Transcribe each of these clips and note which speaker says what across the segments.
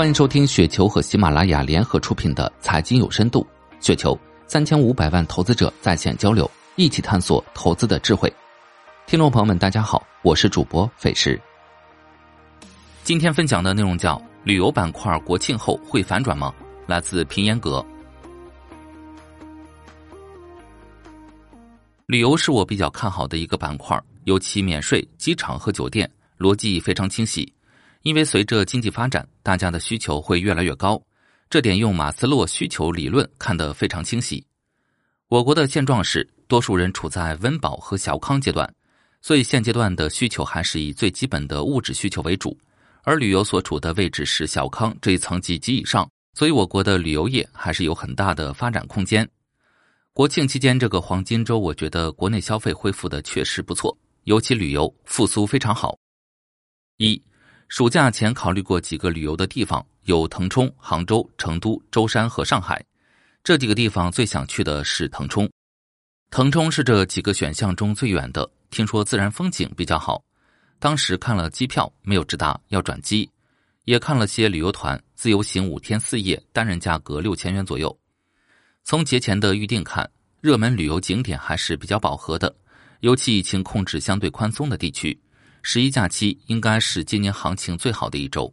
Speaker 1: 欢迎收听雪球和喜马拉雅联合出品的《财经有深度》，雪球三千五百万投资者在线交流，一起探索投资的智慧。听众朋友们，大家好，我是主播费时。今天分享的内容叫“旅游板块国庆后会反转吗？”来自平烟阁。旅游是我比较看好的一个板块，尤其免税、机场和酒店，逻辑非常清晰。因为随着经济发展，大家的需求会越来越高，这点用马斯洛需求理论看得非常清晰。我国的现状是，多数人处在温饱和小康阶段，所以现阶段的需求还是以最基本的物质需求为主。而旅游所处的位置是小康这一层级及以上，所以我国的旅游业还是有很大的发展空间。国庆期间这个黄金周，我觉得国内消费恢复的确实不错，尤其旅游复苏非常好。一暑假前考虑过几个旅游的地方，有腾冲、杭州、成都、舟山和上海。这几个地方最想去的是腾冲。腾冲是这几个选项中最远的，听说自然风景比较好。当时看了机票，没有直达，要转机。也看了些旅游团，自由行五天四夜，单人价格六千元左右。从节前的预定看，热门旅游景点还是比较饱和的，尤其疫情控制相对宽松的地区。十一假期应该是今年行情最好的一周。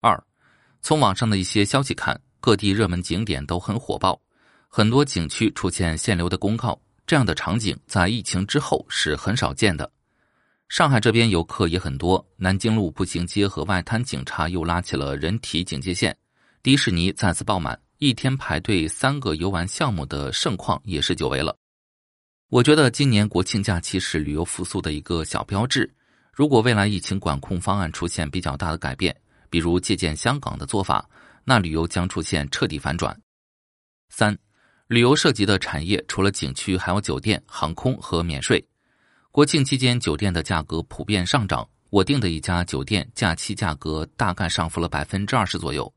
Speaker 1: 二，从网上的一些消息看，各地热门景点都很火爆，很多景区出现限流的公告，这样的场景在疫情之后是很少见的。上海这边游客也很多，南京路步行街和外滩警察又拉起了人体警戒线，迪士尼再次爆满，一天排队三个游玩项目的盛况也是久违了。我觉得今年国庆假期是旅游复苏的一个小标志。如果未来疫情管控方案出现比较大的改变，比如借鉴香港的做法，那旅游将出现彻底反转。三，旅游涉及的产业除了景区，还有酒店、航空和免税。国庆期间酒店的价格普遍上涨，我订的一家酒店假期价格大概上浮了百分之二十左右，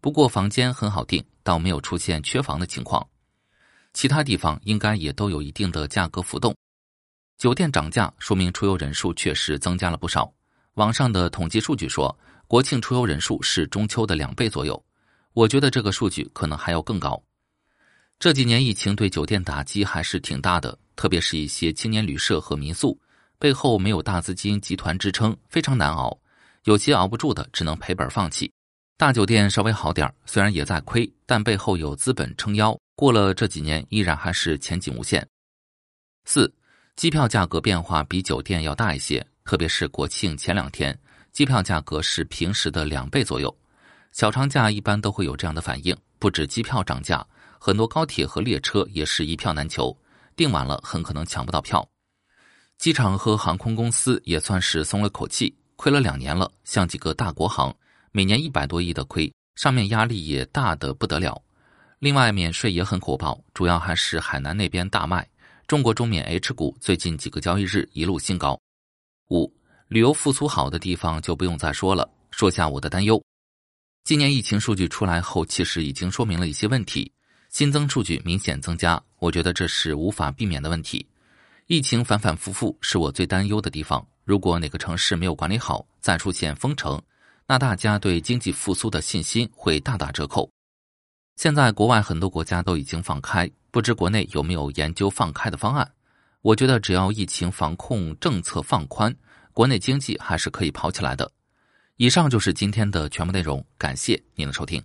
Speaker 1: 不过房间很好订，倒没有出现缺房的情况。其他地方应该也都有一定的价格浮动，酒店涨价说明出游人数确实增加了不少。网上的统计数据说，国庆出游人数是中秋的两倍左右，我觉得这个数据可能还要更高。这几年疫情对酒店打击还是挺大的，特别是一些青年旅社和民宿，背后没有大资金集团支撑，非常难熬，有些熬不住的只能赔本放弃。大酒店稍微好点虽然也在亏，但背后有资本撑腰。过了这几年，依然还是前景无限。四，机票价格变化比酒店要大一些，特别是国庆前两天，机票价格是平时的两倍左右。小长假一般都会有这样的反应，不止机票涨价，很多高铁和列车也是一票难求，订晚了很可能抢不到票。机场和航空公司也算是松了口气，亏了两年了，像几个大国航，每年一百多亿的亏，上面压力也大的不得了。另外，免税也很火爆，主要还是海南那边大卖。中国中免 H 股最近几个交易日一路新高。五，旅游复苏好的地方就不用再说了。说下我的担忧：今年疫情数据出来后，其实已经说明了一些问题，新增数据明显增加，我觉得这是无法避免的问题。疫情反反复复是我最担忧的地方。如果哪个城市没有管理好，再出现封城，那大家对经济复苏的信心会大打折扣。现在国外很多国家都已经放开，不知国内有没有研究放开的方案？我觉得只要疫情防控政策放宽，国内经济还是可以跑起来的。以上就是今天的全部内容，感谢您的收听。